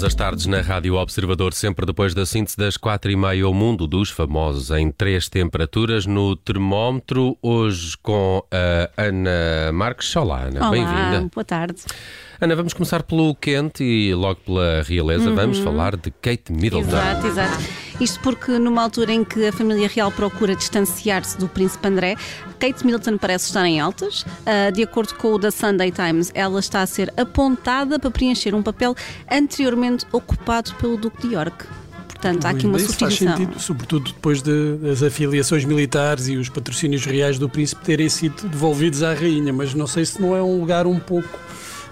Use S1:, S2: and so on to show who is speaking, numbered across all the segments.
S1: Todas as tardes na Rádio Observador, sempre depois da síntese das quatro e meia, o mundo dos famosos em três temperaturas no termómetro. Hoje com a Ana Marques. Olá, Ana, bem-vinda.
S2: boa tarde.
S1: Ana, vamos começar pelo quente e logo pela realeza. Uhum. Vamos falar de Kate Middleton.
S2: Exato, exato. Isto porque numa altura em que a família real procura distanciar-se do príncipe André, Kate Middleton parece estar em altas. Uh, de acordo com o The Sunday Times, ela está a ser apontada para preencher um papel anteriormente ocupado pelo Duque de York. Portanto, há aqui uma
S3: Isso faz sentido, sobretudo depois de, das afiliações militares e os patrocínios reais do príncipe terem sido devolvidos à rainha, mas não sei se não é um lugar um pouco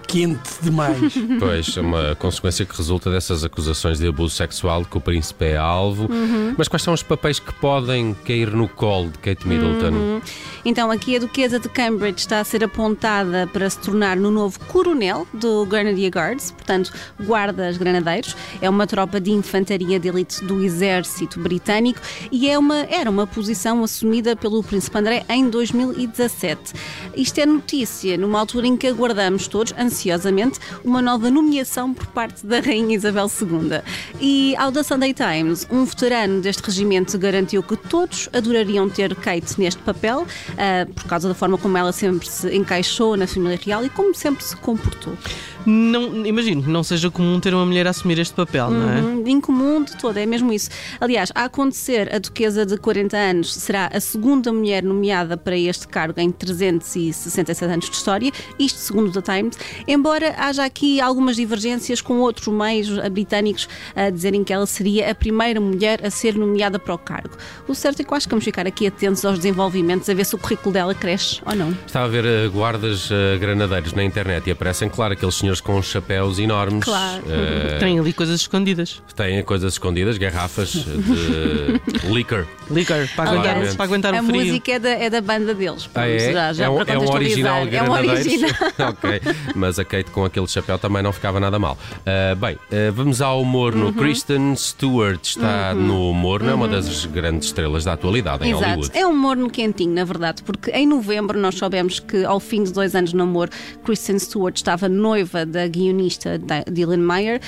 S3: quente demais.
S1: Pois, é uma consequência que resulta dessas acusações de abuso sexual que o príncipe é alvo. Uhum. Mas quais são os papéis que podem cair no colo de Kate Middleton? Uhum.
S2: Então, aqui a Duquesa de Cambridge está a ser apontada para se tornar no novo coronel do Grenadier Guards, portanto, guardas granadeiros. É uma tropa de infantaria de elite do exército britânico e é uma, era uma posição assumida pelo príncipe André em 2017. Isto é notícia numa altura em que aguardamos todos, ansiosamente uma nova nomeação por parte da Rainha Isabel II. E ao The Sunday Times, um veterano deste regimento garantiu que todos adorariam ter Kate neste papel, uh, por causa da forma como ela sempre se encaixou na família real e como sempre se comportou.
S4: Não, imagino que não seja comum ter uma mulher a assumir este papel, não é?
S2: Uhum, incomum de todo, é mesmo isso. Aliás, a acontecer, a Duquesa de 40 anos será a segunda mulher nomeada para este cargo em 367 anos de história, isto segundo The Times, embora haja aqui algumas divergências com outros meios britânicos a dizerem que ela seria a primeira mulher a ser nomeada para o cargo. O certo é que eu acho que vamos ficar aqui atentos aos desenvolvimentos, a ver se o currículo dela cresce ou não.
S1: Estava a ver uh, guardas uh, granadeiros na internet e aparecem, claro, aqueles senhores com chapéus enormes.
S2: Claro.
S4: Uh, Têm ali coisas escondidas.
S1: Têm coisas escondidas, garrafas de liquor.
S4: Liquor, para aguentar, para aguentar
S2: a
S4: o frio.
S2: A música é da, é da banda deles.
S1: Ah, é?
S2: Já, já
S1: é, um, é um original
S2: é um original.
S1: ok, mas a Kate com aquele chapéu também não ficava nada mal. Uh, bem, uh, vamos ao humor no uhum. Kristen Stewart está uhum. no humor, não é uma uhum. das grandes estrelas da atualidade em
S2: Exato.
S1: Hollywood.
S2: É um humor no quentinho, na verdade, porque em novembro nós soubemos que ao fim de dois anos de namoro, Kristen Stewart estava noiva da guionista Dylan Meyer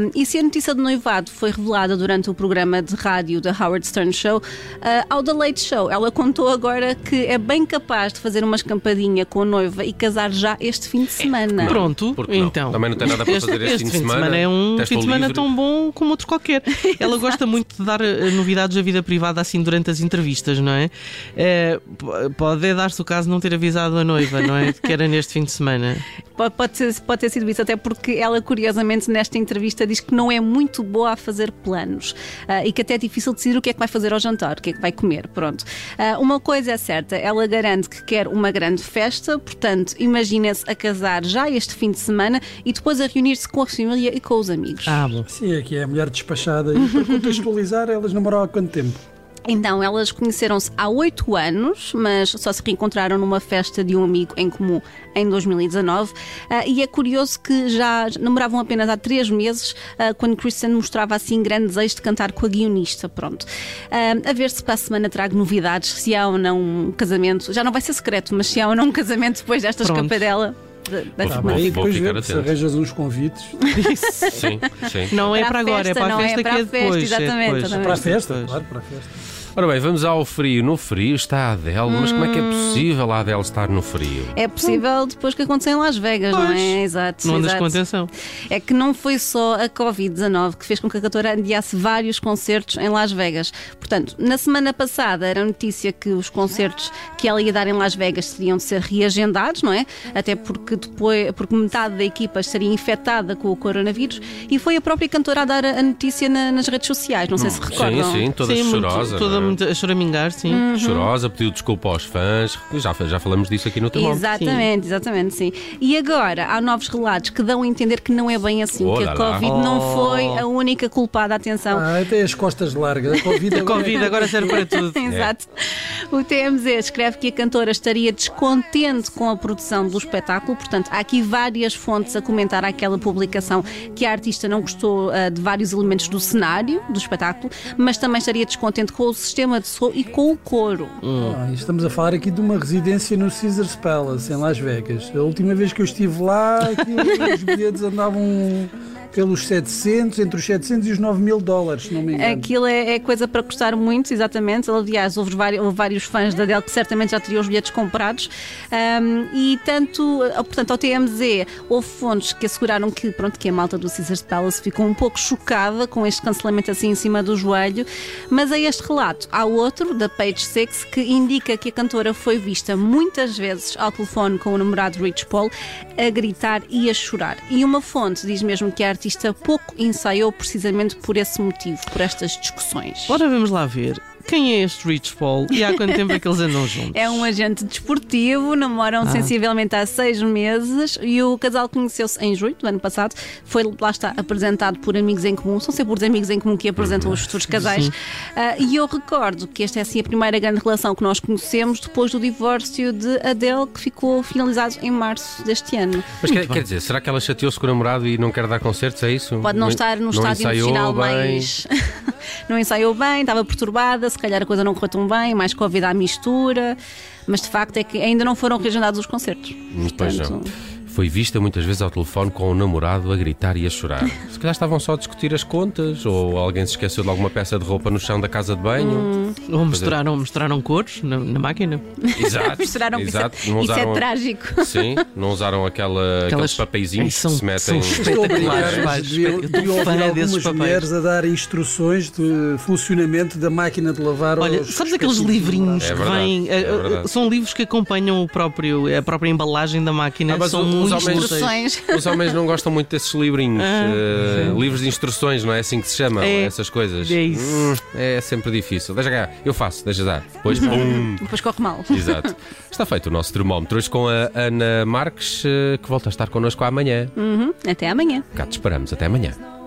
S2: um, e se a notícia de noivado foi revelada durante o programa de rádio da Howard Stern Show, uh, ao The Late Show ela contou agora que é bem capaz de fazer uma escampadinha com a noiva e casar já este fim de semana.
S4: É, pronto, então.
S1: Também não tem nada para
S4: este,
S1: fazer este,
S4: este
S1: fim de semana.
S4: semana. É um fim de semana livre. tão bom como outro qualquer. Ela gosta muito de dar uh, novidades da vida privada assim durante as entrevistas, não é? Uh, pode dar-se o caso de não ter avisado a noiva, não é? Que era neste fim de semana.
S2: Pode, pode, ter, pode ter sido isso, até porque ela, curiosamente, nesta entrevista diz que não é muito boa a fazer planos uh, e que até é difícil decidir o que é que vai fazer ao jantar, o que é que vai comer. Pronto. Uh, uma coisa é certa, ela garante que quer uma grande festa, portanto, imagina-se a casar já este fim de semana e depois a reunir-se com a família e com os amigos.
S4: Ah, bom.
S3: Sim, aqui é a mulher despachada. E para contextualizar, elas namoraram há quanto tempo?
S2: Então, elas conheceram-se há oito anos, mas só se reencontraram numa festa de um amigo em comum em 2019. Uh, ah, e é curioso que já namoravam apenas há três meses, uh, quando Kristen mostrava assim grande desejo de cantar com a guionista. Pronto. Uh, a ver se para a semana trago novidades, se há ou não um casamento. Já não vai ser secreto, mas se há ou não um casamento depois desta
S4: Pronto.
S2: escapadela.
S3: Da, da tá e depois ver se arranjas uns convites.
S1: sim, sim.
S4: Não é para,
S2: para
S4: agora, é para a festa,
S2: é para
S4: que
S2: é depois.
S4: Festa,
S2: exatamente,
S4: é depois.
S3: Para a festa, claro, para a festa.
S1: Ora bem, vamos ao frio. No frio está a Adele, hum. mas como é que é hum. possível a Adele estar no frio?
S2: É possível depois que aconteceu em Las Vegas,
S4: pois.
S2: não é? Exato.
S4: Não andas
S2: exato.
S4: com atenção.
S2: É que não foi só a Covid-19 que fez com que a cantora adiasse vários concertos em Las Vegas. Portanto, na semana passada era notícia que os concertos que ela ia dar em Las Vegas teriam de ser reagendados, não é? Até porque depois, porque metade da equipa estaria infectada com o coronavírus e foi a própria cantora a dar a notícia na, nas redes sociais. Não sei se recordam.
S1: Sim, sim, toda
S4: sim,
S1: chorosa.
S4: Muito, toda Ela muito a choramingar, sim.
S2: Uhum.
S1: Chorosa, pediu desculpa aos fãs. Já, já falamos disso aqui no termómetro.
S2: Exatamente, exatamente, sim. E agora há novos relatos que dão a entender que não é bem assim,
S1: Oh
S2: que
S1: lá
S2: a
S1: lá.
S2: Covid não foi a única culpada. Atenção.
S3: Ah, até as costas largas. A Covid,
S4: A Covid agora serve para tudo.
S2: Exato. O TMZ escreve que a cantora estaria descontente com a produção do espetáculo, portanto, há aqui várias fontes a comentar aquela publicação que a artista não gostou ah, de vários elementos do cenário do espetáculo, mas também estaria descontente com o sistema de som e com o coro.
S3: Ah, estamos a falar aqui de uma residência no Caesars Palace, em Las Vegas. A última vez que eu estive lá, os bilhetes andavam pelos 700, entre os 700 e os 9 mil dólares, se não me engano.
S2: Aquilo é, é coisa para custar muito, exatamente. Aliás, houve vários, houve vários fãs da Adele que certamente já teriam os bilhetes comprados. Ahm, e tanto, ah, portanto, ao TMZ, houve fontes que asseguraram que, pronto, que a malta do Caesars Palace ficou um pouco chocada com este cancelamento assim em cima do joelho. Mas a este relato, há outro, da Page Six, que indica que a cantora foi vista muitas vezes ao telefone com o namorado Rich Paul a gritar e a chorar. E uma fonte diz mesmo que a artista pouco ensaiou precisamente por esse motivo, por estas discussões.
S4: Ora, vamos lá ver. Quem é este Rich Paul e há quanto tempo é que eles andam juntos?
S2: É um agente desportivo, namoram sensivelmente há seis meses e o casal conheceu-se em julho do ano passado. Foi, lá está, apresentado por amigos em comum. São sempre os amigos em comum que apresentam os futuros casais. Ah, e eu recordo que esta é assim a primeira grande relação que nós conhecemos depois do divórcio de Adele, que ficou finalizado em março deste ano.
S1: Mas quer, quer dizer, será que ela chateou-se com o namorado e não quer dar concertos? É isso?
S2: Pode não estar no estádio
S1: ensaiou
S2: emocional
S1: bem.
S2: mais. não ensaiou bem, estava perturbada, se calhar a coisa não correu tão bem, mais Covid à mistura. Mas de facto é que ainda não foram reagendados os concertos.
S1: Pois não. Foi vista muitas vezes ao telefone com o namorado a gritar e a chorar. Se calhar estavam só a discutir as contas, ou alguém se esqueceu de alguma peça de roupa no chão da casa de banho.
S2: Hum.
S4: Ou misturaram, misturaram cores na, na máquina?
S1: Exato.
S2: Misturaram isso,
S1: exato.
S2: é-
S1: Não
S2: isso é
S1: usaram-
S2: trágico.
S1: Sim, não usaram aquela, aqueles papeizinhos
S4: são,
S1: que se metem.
S4: São espetaculares,
S3: Deviam, ouvir
S4: desses
S3: mulheres a dar instruções de funcionamento da máquina de lavar
S4: Olha,
S3: aos
S4: sabes aqueles livrinhos
S1: É
S4: que
S1: verdade,
S4: vêm?
S1: é
S4: eh, eh,
S1: verdade.
S4: são livros que acompanham o próprio, a própria embalagem da máquina.
S1: Ah,
S4: são
S1: os homens-. Os homens não gostam muito desses livrinhos.
S4: Ah,
S1: eh, livros de instruções, não é assim que se chamam?
S4: É.
S1: Essas coisas.
S4: É isso.
S1: Hum, é sempre difícil. Deixa cá, eu faço, deixa dar. Depois, pum.
S2: Depois corre mal.
S1: Exato. Está feito o nosso termómetro hoje com a Ana Marques, eh, que volta a estar connosco amanhã.
S2: Uhum. Até amanhã.
S1: Cá te esperamos. Até amanhã.